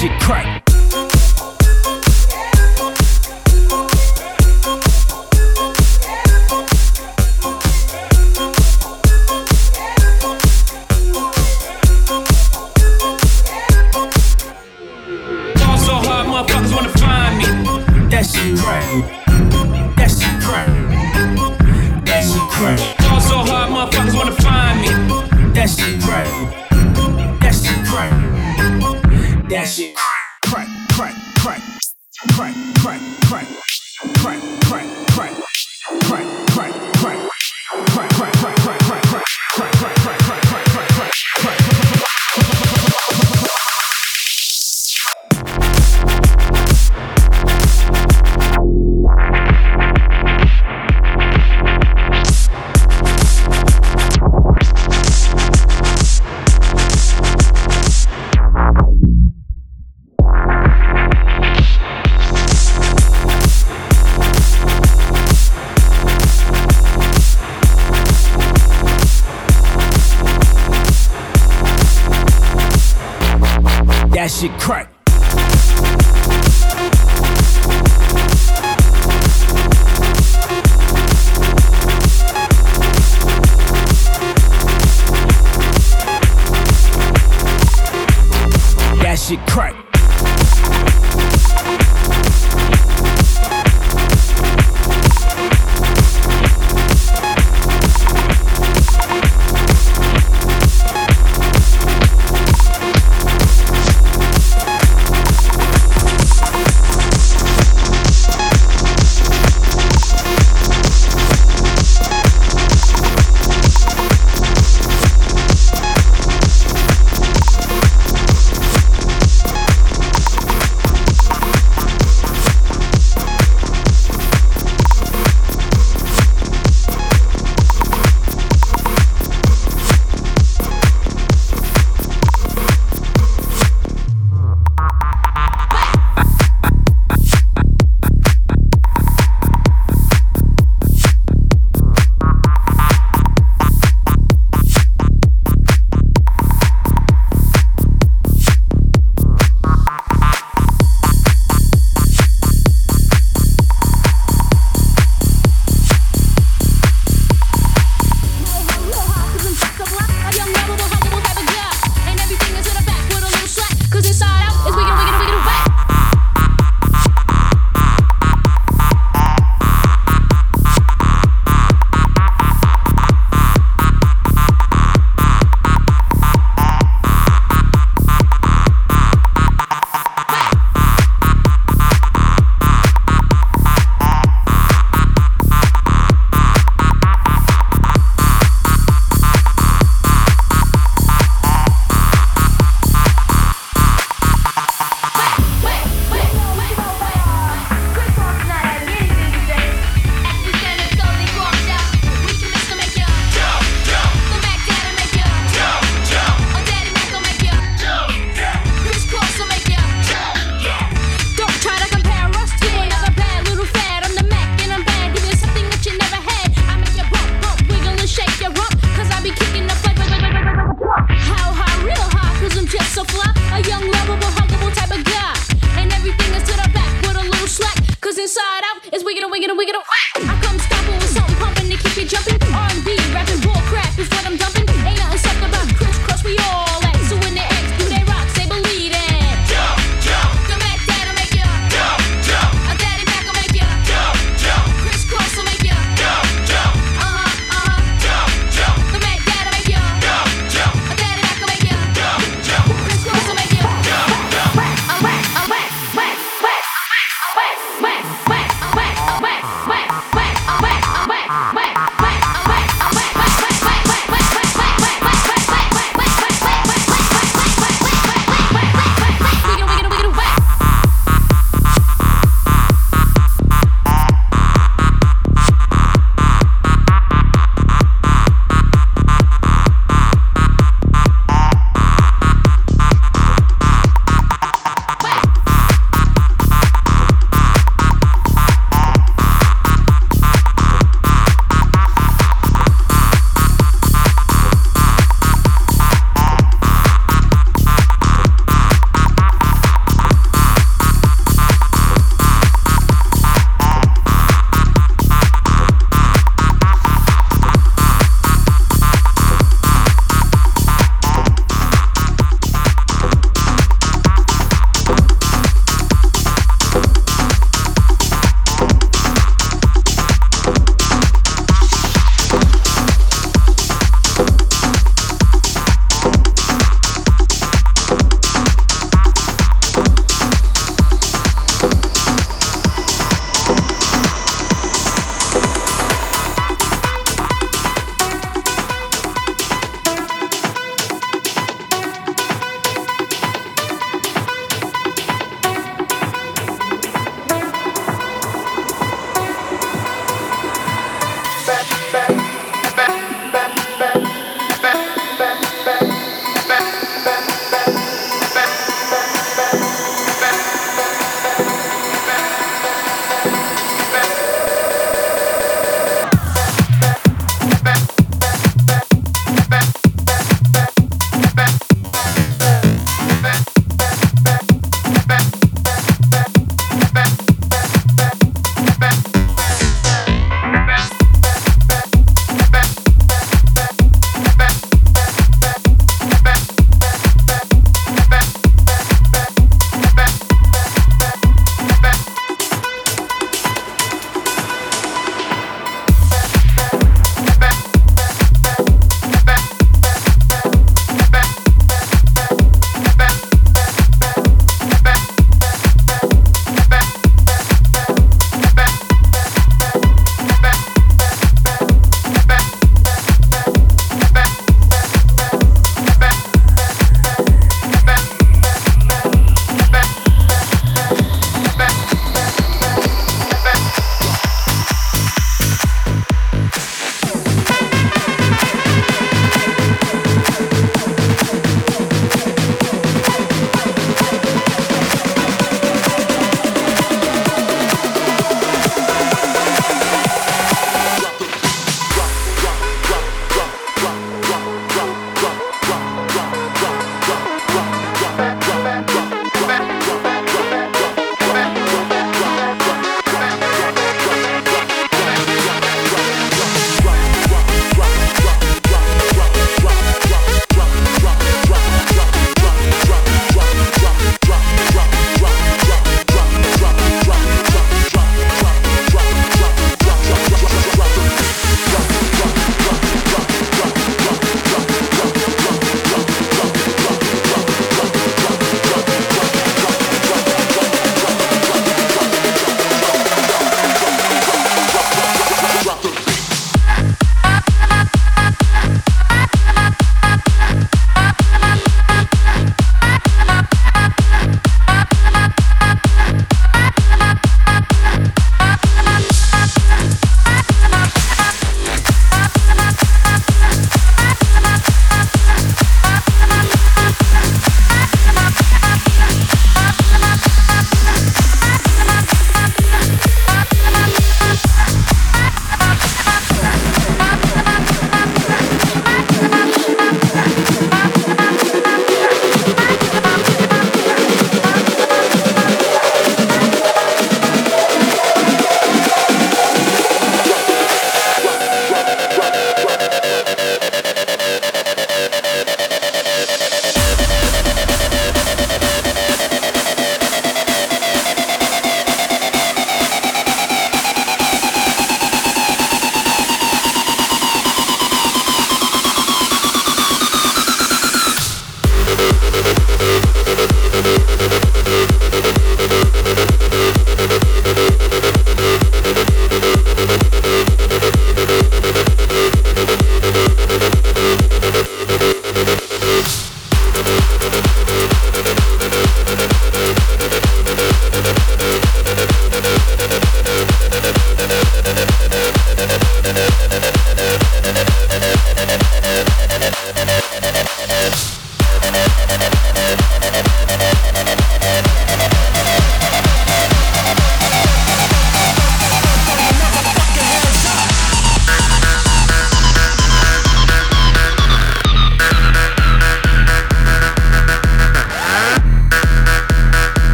shit crack.